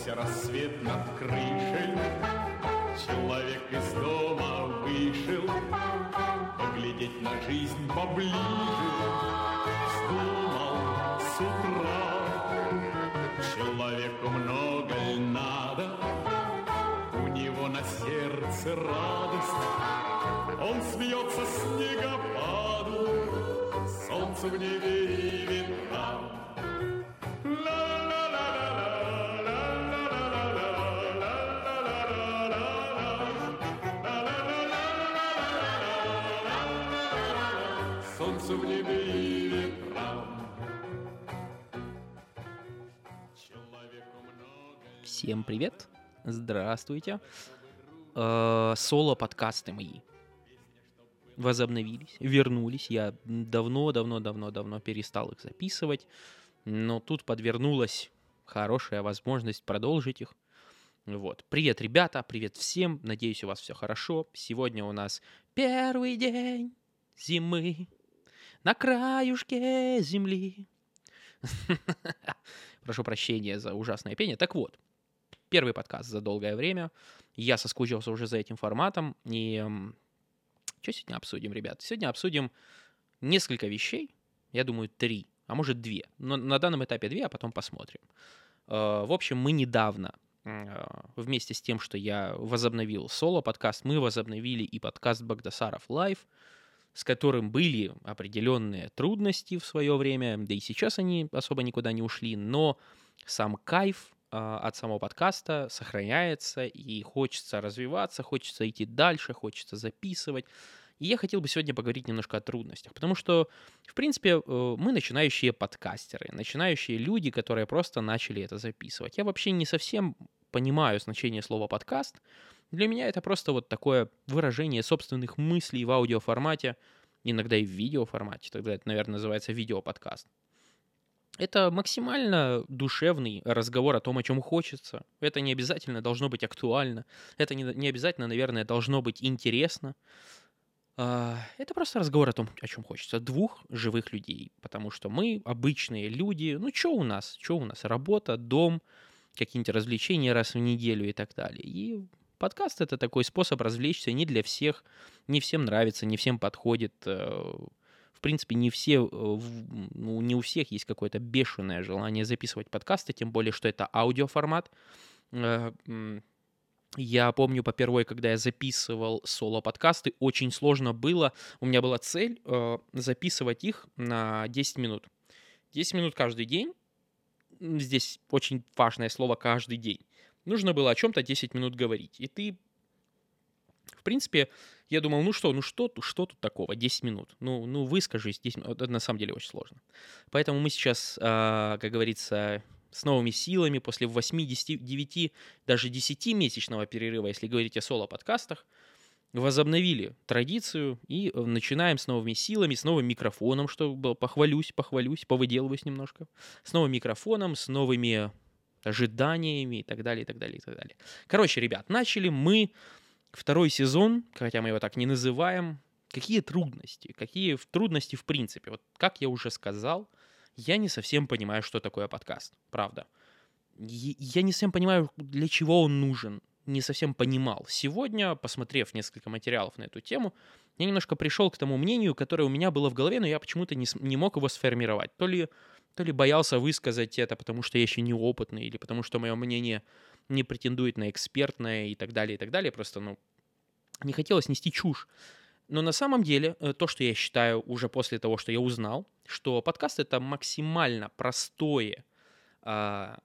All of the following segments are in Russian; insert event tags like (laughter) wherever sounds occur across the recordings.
Зажегся рассвет над крышей, Человек из дома вышел Поглядеть на жизнь поближе. Вздумал с утра. Человеку много ль надо? У него на сердце радость. Он смеется снегопаду Солнце в небе и ветрам Солнце в небе и ветрам. Человеку много Всем привет! Здравствуйте! Э, Соло-подкасты мои возобновились, вернулись. Я давно-давно-давно-давно перестал их записывать, но тут подвернулась хорошая возможность продолжить их. Вот. Привет, ребята, привет всем. Надеюсь, у вас все хорошо. Сегодня у нас первый день зимы на краюшке земли. (laughs) Прошу прощения за ужасное пение. Так вот, первый подкаст за долгое время. Я соскучился уже за этим форматом. И что сегодня обсудим, ребят? Сегодня обсудим несколько вещей. Я думаю, три, а может две. Но на данном этапе две, а потом посмотрим. Э, В общем, мы недавно э, вместе с тем, что я возобновил соло-подкаст, мы возобновили и подкаст Багдасаров Лайв, с которым были определенные трудности в свое время, да и сейчас они особо никуда не ушли, но сам кайф а, от самого подкаста сохраняется, и хочется развиваться, хочется идти дальше, хочется записывать. И я хотел бы сегодня поговорить немножко о трудностях, потому что, в принципе, э, мы начинающие подкастеры, начинающие люди, которые просто начали это записывать. Я вообще не совсем понимаю значение слова подкаст. Для меня это просто вот такое выражение собственных мыслей в аудиоформате, иногда и в видеоформате, тогда это, наверное, называется видеоподкаст. Это максимально душевный разговор о том, о чем хочется. Это не обязательно должно быть актуально. Это не, не обязательно, наверное, должно быть интересно. А, Это просто разговор о том, о чем хочется. Двух живых людей. Потому что мы обычные люди. Ну, что у нас? Что у нас? Работа, дом, какие-нибудь развлечения раз в неделю и так далее. И подкаст — это такой способ развлечься не для всех. Не всем нравится, не всем подходит. э, в принципе, не все, э, ну, не у всех есть какое-то бешеное желание записывать подкасты, тем более, что это аудиоформат. Э, Я помню попервой, когда я записывал соло-подкасты, очень сложно было. У меня была цель записывать их на 10 минут. 10 минут каждый день. Здесь очень важное слово «каждый день». Нужно было о чем-то 10 минут говорить. И ты в принципе, я думал, ну что, ну что, что тут такого, 10 минут. Ну, ну выскажись, 10 минут. Это на самом деле очень сложно. Поэтому мы сейчас, а, как говорится, с новыми силами после 89, даже 10-месячного перерыва, если говорить о соло-подкастах, возобновили традицию и э, начинаем с новыми силами, с новым микрофоном, что похвалюсь, похвалюсь, повыделываюсь немножко, с новым микрофоном, с новыми ожиданиями и так далее, и так далее, и так далее. Короче, ребят, начали мы второй сезон, хотя мы его так не называем, какие трудности, какие трудности в принципе. Вот как я уже сказал, я не совсем понимаю, что такое подкаст, правда. Я не совсем понимаю, для чего он нужен, не совсем понимал. Сегодня, посмотрев несколько материалов на эту тему, я немножко пришел к тому мнению, которое у меня было в голове, но я почему-то не, не мог его сформировать. То ли, то ли боялся высказать это, потому что я еще неопытный, или потому что мое мнение не претендует на экспертное и так далее, и так далее. Просто, ну, не хотелось нести чушь. Но на самом деле, э, то, что я считаю уже после того, что я узнал, что подкаст — это максимально простое а,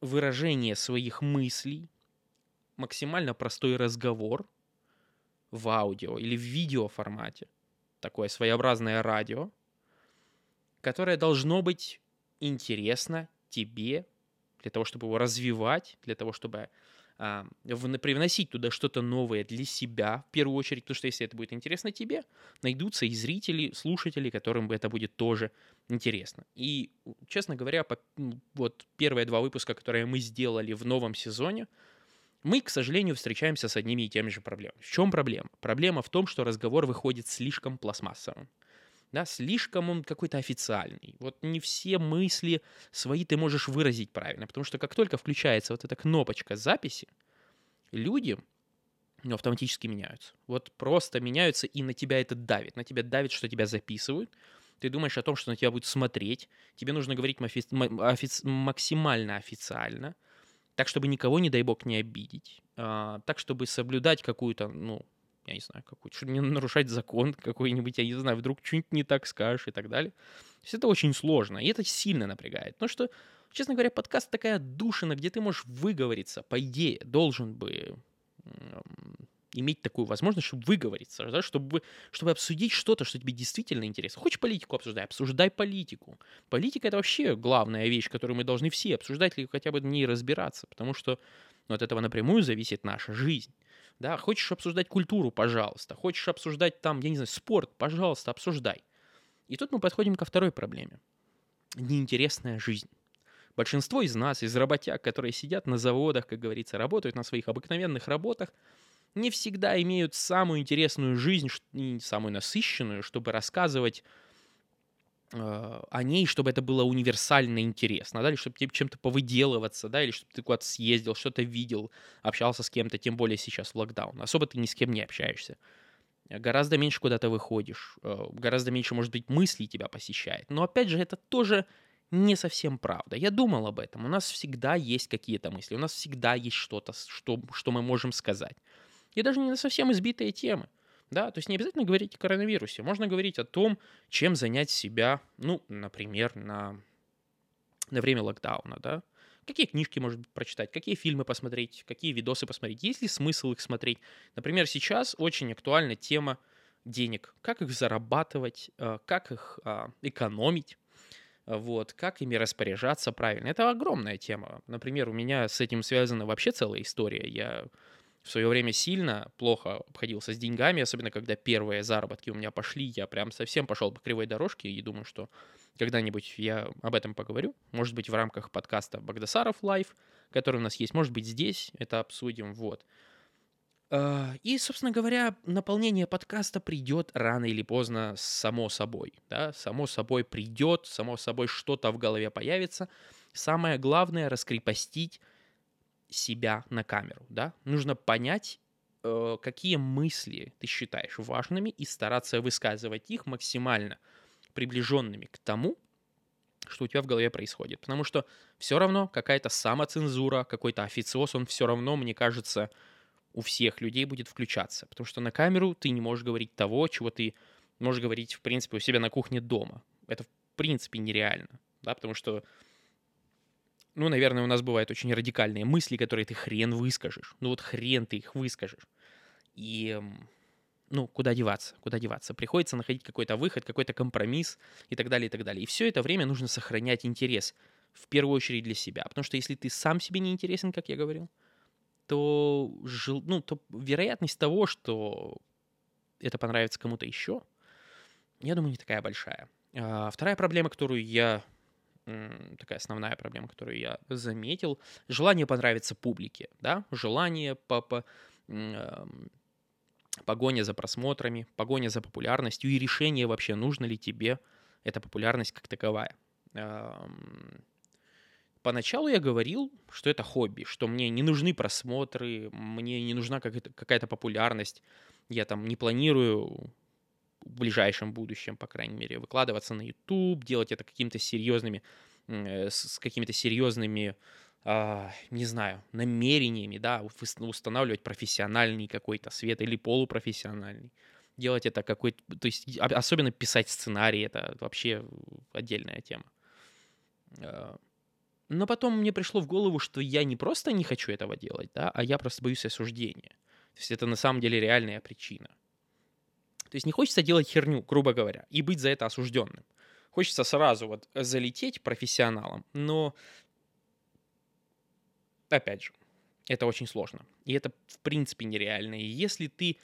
выражение своих мыслей, максимально простой разговор в аудио или в видеоформате, такое своеобразное радио, которое должно быть интересно тебе для того, чтобы его развивать, для того, чтобы привносить туда что-то новое для себя, в первую очередь, потому что если это будет интересно тебе, найдутся и зрители, слушатели, которым это будет тоже интересно. И, честно говоря, по- м, вот первые два выпуска, которые мы сделали в новом сезоне, мы, к сожалению, встречаемся с одними и теми же проблемами. В чем проблема? Проблема в том, что разговор выходит слишком пластмассовым. Да, слишком он какой-то официальный. Вот не все мысли свои ты можешь выразить правильно, потому что как только включается вот эта кнопочка записи, люди ну, автоматически меняются. Вот просто меняются, и на тебя это давит. На тебя давит, что тебя записывают. Ты думаешь о том, что на тебя будут смотреть. Тебе нужно говорить мафи- ма- офи- максимально официально, так, чтобы никого, не дай бог, не обидеть. А, так, чтобы соблюдать какую-то, ну, я не знаю, какую-то, чтобы не нарушать закон какой-нибудь, я не знаю, вдруг что-нибудь не так скажешь и так далее. То есть это очень сложно, и это сильно напрягает. Потому что, честно говоря, подкаст такая душина, где ты можешь выговориться, по идее, должен бы иметь такую возможность, чтобы выговориться, да, чтобы, чтобы обсудить что-то, что тебе действительно интересно. Хочешь политику обсуждай, обсуждай политику. Политика — это вообще главная вещь, которую мы должны все обсуждать или хотя бы в ней разбираться, потому что ну, от этого напрямую зависит наша жизнь. Да, хочешь обсуждать культуру, пожалуйста. Хочешь обсуждать там, я не знаю, спорт, пожалуйста, обсуждай. И тут мы подходим ко второй проблеме. Неинтересная жизнь. Большинство из нас, из работяг, которые сидят на заводах, как говорится, работают на своих обыкновенных работах, не всегда имеют самую интересную жизнь, самую насыщенную, чтобы рассказывать о ней, чтобы это было универсально интересно, да, или чтобы тебе чем-то повыделываться, да, или чтобы ты куда-то съездил, что-то видел, общался с кем-то, тем более сейчас в локдаун. Особо ты ни с кем не общаешься. Гораздо меньше куда-то выходишь, э, гораздо меньше, может быть, мыслей тебя посещает. Но опять же, это тоже не совсем правда. Я думал об этом. У нас всегда есть какие-то мысли, у нас всегда есть что-то, что, что мы можем сказать. И даже не на совсем избитые темы. Да, то есть не обязательно говорить о коронавирусе. Можно говорить о том, чем занять себя, ну, например, на, на время локдауна, да. Какие книжки, может быть, прочитать, какие фильмы посмотреть, какие видосы посмотреть, есть ли смысл их смотреть. Например, сейчас очень актуальна тема денег, как их зарабатывать, э, как их а, экономить, вот, как ими распоряжаться правильно. Это огромная тема. Например, у меня с этим связана вообще целая история. Я в свое время сильно плохо обходился с деньгами, особенно когда первые заработки у меня пошли, я прям совсем пошел по кривой дорожке и думаю, что когда-нибудь я об этом поговорю. Может быть, в рамках подкаста Багдасаров Live, который у нас есть, может быть, здесь это обсудим, вот. А, и, собственно говоря, наполнение подкаста придет рано или поздно само собой. Да? Само собой придет, само собой что-то в голове появится. Самое главное — раскрепостить себя на камеру, да, нужно понять, э, какие мысли ты считаешь важными и стараться высказывать их максимально приближенными к тому, что у тебя в голове происходит. Потому что все равно какая-то самоцензура, какой-то официоз, он все равно, мне кажется, у всех людей будет включаться. Потому что на камеру ты не можешь говорить того, чего ты можешь говорить, в принципе, у себя на кухне дома. Это, в принципе, нереально. Да, потому что ну, наверное, у нас бывают очень радикальные мысли, которые ты хрен выскажешь. Ну вот хрен ты их выскажешь. И, ну, куда деваться, куда деваться. Приходится находить какой-то выход, какой-то компромисс и так далее, и так далее. И все это время нужно сохранять интерес, в первую очередь для себя. Потому что если ты сам себе не интересен, как я говорил, то, жил, ну, то вероятность того, что это понравится кому-то еще, я думаю, не такая большая. А вторая проблема, которую я такая основная проблема, которую я заметил. Желание понравиться публике, да, желание по, по погоня за просмотрами, погоня за популярностью и решение вообще, нужно ли тебе эта популярность как таковая. Поначалу я говорил, что это хобби, что мне не нужны просмотры, мне не нужна какая-то популярность, я там не планирую в ближайшем будущем, по крайней мере, выкладываться на YouTube, делать это какими-то серьезными, э, с какими-то серьезными, а, не знаю, намерениями, да, устанавливать профессиональный какой-то свет или полупрофессиональный. Делать это какой-то, то есть особенно писать сценарий, это вообще отдельная тема. А, но потом мне пришло в голову, что я не просто не хочу этого делать, да, а я просто боюсь осуждения. То есть это на самом деле реальная причина. То есть не хочется делать херню, грубо говоря, и быть за это осужденным. Хочется сразу вот залететь профессионалом, но опять же, это очень сложно. И это в принципе нереально. И если ты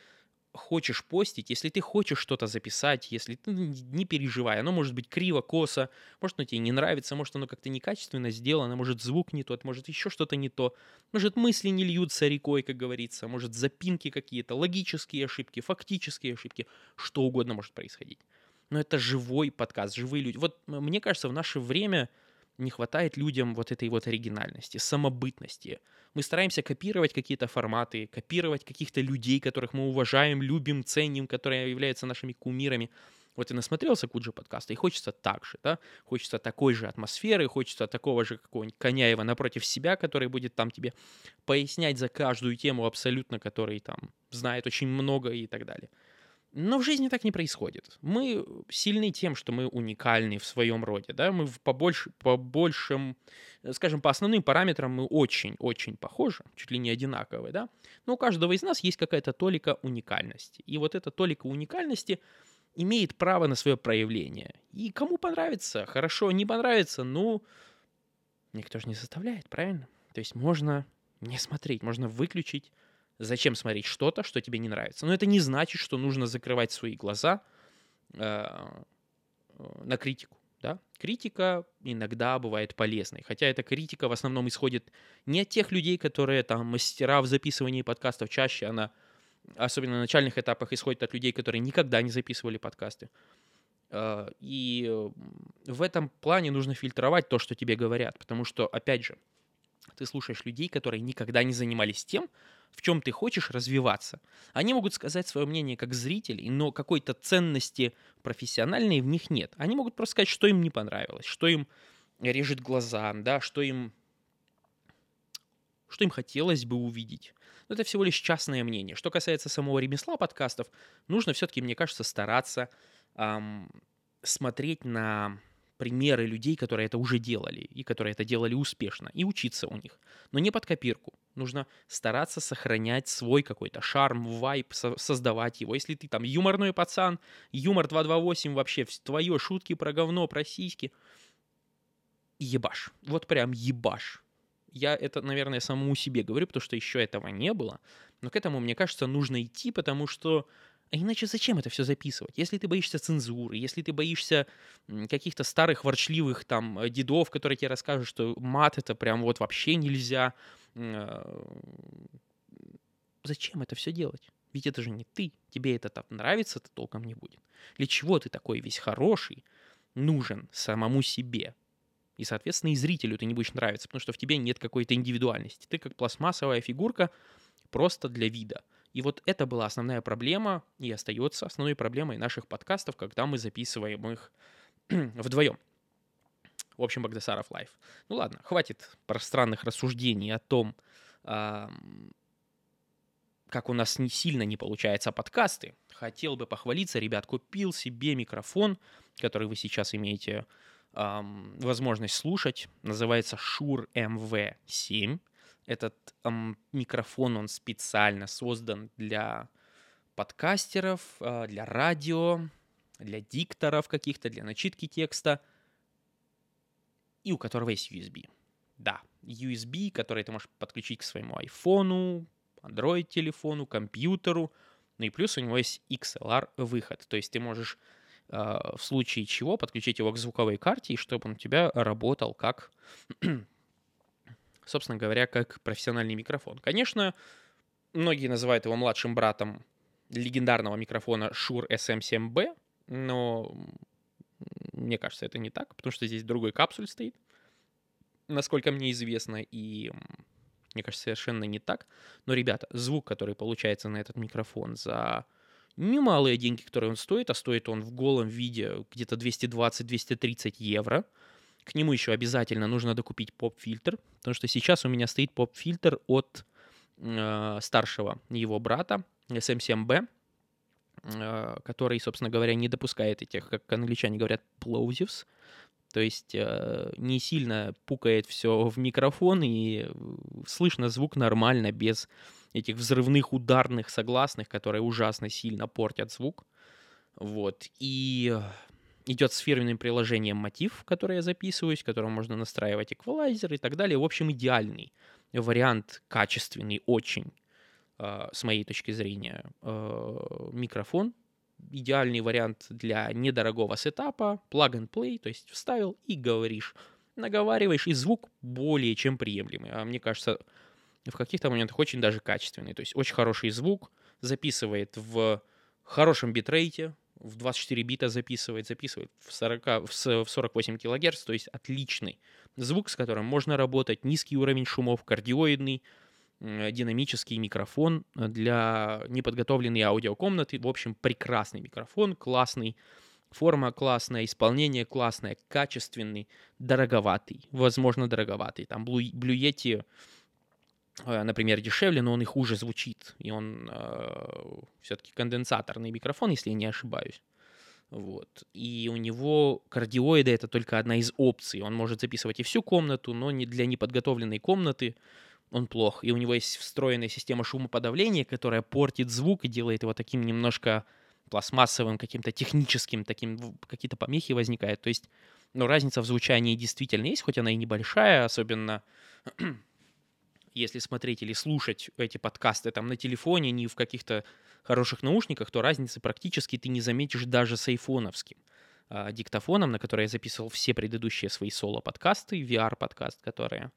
хочешь постить, если ты хочешь что-то записать, если ты ну, не переживай, оно может быть криво, косо, может оно тебе не нравится, может оно как-то некачественно сделано, может звук не тот, может еще что-то не то, может мысли не льются рекой, как говорится, может запинки какие-то, логические ошибки, фактические ошибки, что угодно может происходить. но это живой подкаст, живые люди. Вот мне кажется, в наше время не хватает людям вот этой вот оригинальности, самобытности. Мы стараемся копировать какие-то форматы, копировать каких-то людей, которых мы уважаем, любим, ценим, которые являются нашими кумирами. Вот и насмотрелся Куджи подкаста, и хочется так же, да, хочется такой же атмосферы, хочется такого же какого-нибудь Коняева напротив себя, который будет там тебе пояснять за каждую тему абсолютно, который там знает очень много и так далее. Но в жизни так не происходит. Мы сильны тем, что мы уникальны в своем роде, да, мы в побольше, по большим, скажем, по основным параметрам мы очень-очень похожи, чуть ли не одинаковые, да, но у каждого из нас есть какая-то толика уникальности. И вот эта толика уникальности имеет право на свое проявление. И кому понравится, хорошо, не понравится, ну, никто же не заставляет, правильно? То есть можно не смотреть, можно выключить, Зачем смотреть что-то, что тебе не нравится? Но это не значит, что нужно закрывать свои глаза э, э, на критику. Да? Критика иногда бывает полезной, хотя эта критика в основном исходит не от тех людей, которые там мастера в записывании подкастов, чаще она, особенно на начальных этапах, исходит от людей, которые никогда не записывали подкасты. Э, и в этом плане нужно фильтровать то, что тебе говорят, потому что, опять же, ты слушаешь людей, которые никогда не занимались тем, в чем ты хочешь развиваться. Они могут сказать свое мнение как зрители, но какой-то ценности профессиональной в них нет. Они могут просто сказать, что им не понравилось, что им режет глаза, да, что им, что им хотелось бы увидеть. Но это всего лишь частное мнение. Что касается самого ремесла подкастов, нужно все-таки, мне кажется, стараться эм, смотреть на примеры людей, которые это уже делали и которые это делали успешно, и учиться у них. Но не под копирку. Нужно стараться сохранять свой какой-то шарм, вайп, со- создавать его. Если ты там юморной пацан, юмор 228 вообще, твое шутки про говно, про сиськи, ебаш. Вот прям ебаш. Я это, наверное, самому себе говорю, потому что еще этого не было. Но к этому, мне кажется, нужно идти, потому что а иначе зачем это все записывать? Если ты боишься цензуры, если ты боишься каких-то старых ворчливых там э, дедов, которые тебе расскажут, что мат это прям вот вообще нельзя. А, зачем это все делать? Ведь это же не ты. Тебе это там нравится, это толком не будет. Для чего ты такой весь хороший, нужен самому себе? И, соответственно, и зрителю ты не будешь нравиться, потому что в тебе нет какой-то индивидуальности. Ты как пластмассовая фигурка просто для вида. И вот это была основная проблема и остается основной проблемой наших подкастов, когда мы записываем их (clears throat) вдвоем. В общем, Багдасаров лайф. Ну ладно, хватит пространных рассуждений о том, как у нас не сильно не получается подкасты. Хотел бы похвалиться, ребят, купил себе микрофон, который вы сейчас имеете возможность слушать. Называется Shure MV7. Этот эм, микрофон, он специально создан для подкастеров, э, для радио, для дикторов каких-то, для начитки текста, и у которого есть USB. Да, USB, который ты можешь подключить к своему айфону, Android-телефону, компьютеру, ну и плюс у него есть XLR-выход, то есть ты можешь э, в случае чего подключить его к звуковой карте, и чтобы он у тебя работал как собственно говоря, как профессиональный микрофон. Конечно, многие называют его младшим братом легендарного микрофона Shure SM7B, но мне кажется, это не так, потому что здесь другой капсуль стоит, насколько мне известно, и мне кажется, совершенно не так. Но, ребята, звук, который получается на этот микрофон за немалые деньги, которые он стоит, а стоит он в голом виде где-то 220-230 евро – к нему еще обязательно нужно докупить поп-фильтр, потому что сейчас у меня стоит поп-фильтр от э, старшего его брата SM7B, э, который, собственно говоря, не допускает этих, как англичане говорят, plosives, то есть э, не сильно пукает все в микрофон и слышно звук нормально, без этих взрывных ударных согласных, которые ужасно сильно портят звук. Вот. И идет с фирменным приложением мотив, которое я записываюсь, в котором можно настраивать эквалайзер и так далее. В общем, идеальный вариант, качественный очень, э, с моей точки зрения, э, микрофон. Идеальный вариант для недорогого сетапа, plug and play, то есть вставил и говоришь, наговариваешь, и звук более чем приемлемый. А мне кажется, в каких-то моментах очень даже качественный. То есть очень хороший звук, записывает в хорошем битрейте, в 24 бита записывает, записывает в, 40, в с- в 48 килогерц, то есть отличный звук, с которым можно работать, низкий уровень шумов, кардиоидный, динамический микрофон для неподготовленной аудиокомнаты. В общем, прекрасный микрофон, классный, форма классная, исполнение классное, качественный, дороговатый, возможно, дороговатый. Там Blue, Yeti, например, дешевле, но он и хуже звучит. И он все-таки конденсаторный микрофон, если я не ошибаюсь. Вот. И у него кардиоиды это только одна из опций. Он может записывать и всю комнату, но не для неподготовленной комнаты он плох. И у него есть встроенная система шумоподавления, которая портит звук и делает его таким немножко пластмассовым, каким-то техническим, таким какие-то помехи возникают. То есть, ну, разница в звучании действительно есть, хоть она и небольшая, особенно если смотреть или слушать эти подкасты там на телефоне, не в каких-то хороших наушниках, то разницы практически ты не заметишь даже с айфоновским а, диктофоном, на который я записывал все предыдущие свои соло-подкасты, VR-подкаст, которые...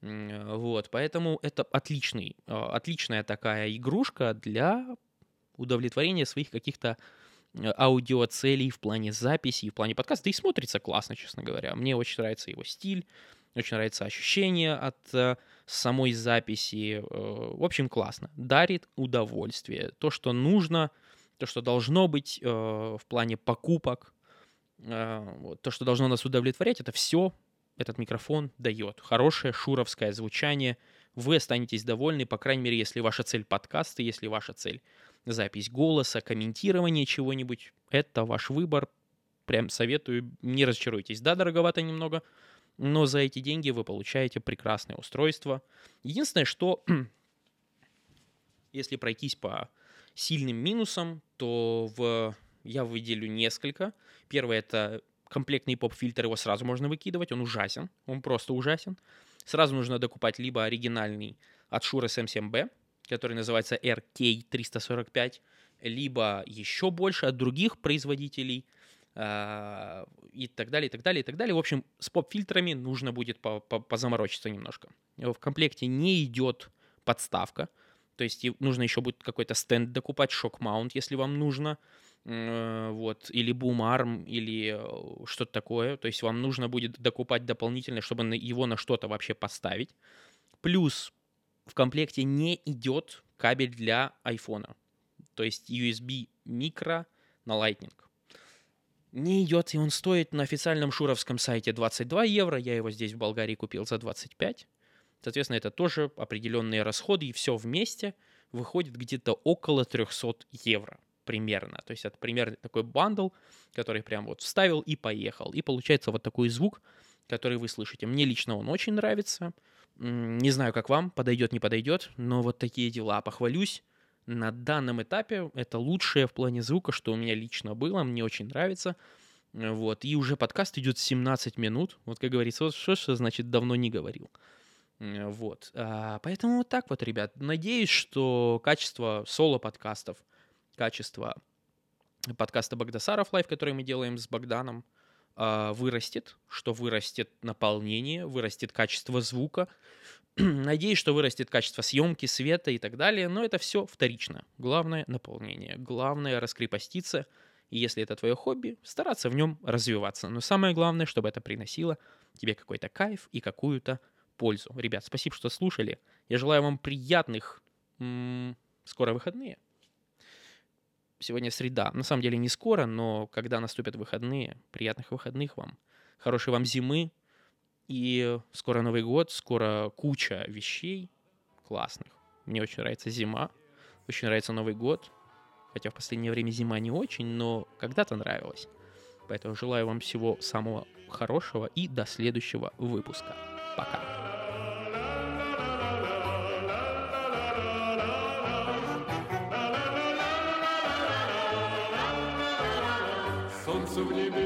Э, Вот, поэтому это отличный, а, отличная такая игрушка для удовлетворения своих каких-то э, аудиоцелей в плане записи, в плане подкаста. Да и смотрится классно, честно говоря. Мне очень нравится его стиль, очень нравится ощущение от э, самой записи. Э, В общем, классно. Дарит удовольствие. То, что нужно, то, что должно быть э, в плане покупок, то, что должно нас удовлетворять, это все этот микрофон дает. Хорошее шуровское звучание. Вы останетесь довольны, по крайней мере, если ваша цель подкасты, если ваша цель запись голоса, комментирование чего-нибудь, это ваш выбор. Прям советую, не разочаруйтесь. Да, дороговато немного, но за эти деньги вы получаете прекрасное устройство. Единственное, что (clears throat) если пройтись по сильным минусам, то в... я выделю несколько. Первое это комплектный поп-фильтр, его сразу можно выкидывать, он ужасен, он просто ужасен. Сразу нужно докупать либо оригинальный от Shure SM7B, который называется RK345, либо еще больше от других производителей, и так далее, и так далее, и так далее. В общем, с поп-фильтрами нужно будет по- по- позаморочиться немножко. В комплекте не идет подставка, то есть нужно еще будет какой-то стенд докупать, шок-маунт, если вам нужно, вот, или бум-арм, или э, что-то такое. То есть вам нужно будет докупать дополнительно, чтобы его на что-то вообще поставить. Плюс в комплекте не идет кабель для айфона. То есть USB микро на Lightning. Не идет, и он стоит на официальном шуровском сайте 22 евро. Я его здесь в Болгарии купил за 25. Соответственно, это тоже определенные расходы, и все вместе выходит где-то около 300 евро примерно. То есть это примерно такой бандл, который прям вот вставил и поехал. И получается вот такой звук, который вы слышите. Мне лично он очень нравится. Не знаю, как вам, подойдет, не подойдет, но вот такие дела. Похвалюсь, на данном этапе это лучшее в плане звука, что у меня лично было, мне очень нравится. Вот, и уже подкаст идет 17 минут. Вот, как говорится, вот что, что значит давно не говорил. Э, Вот. А, Поэтому вот так вот, ребят. Надеюсь, что качество соло-подкастов, качество подкаста Багдасаров Лайв, который мы делаем с Богданом, а, вырастет, что вырастет наполнение, вырастет качество звука. (clears throat) Надеюсь, что вырастет качество съемки, света и так далее, но это все вторично. Главное — наполнение. Главное — раскрепоститься. И если это твое хобби, стараться в нем развиваться. Но самое главное, чтобы это приносило тебе какой-то кайф и какую-то пользу. Ребят, спасибо, что слушали. Я желаю вам приятных... м, скоро выходные. Сегодня среда. На самом деле не скоро, но когда наступят выходные, приятных выходных вам. Хорошей вам зимы. И скоро Новый год, скоро куча вещей классных. Мне очень нравится зима, очень нравится Новый год. Хотя в последнее время зима не очень, но когда-то нравилась. Поэтому желаю вам всего самого хорошего и до следующего выпуска. Пока. Солнце в небе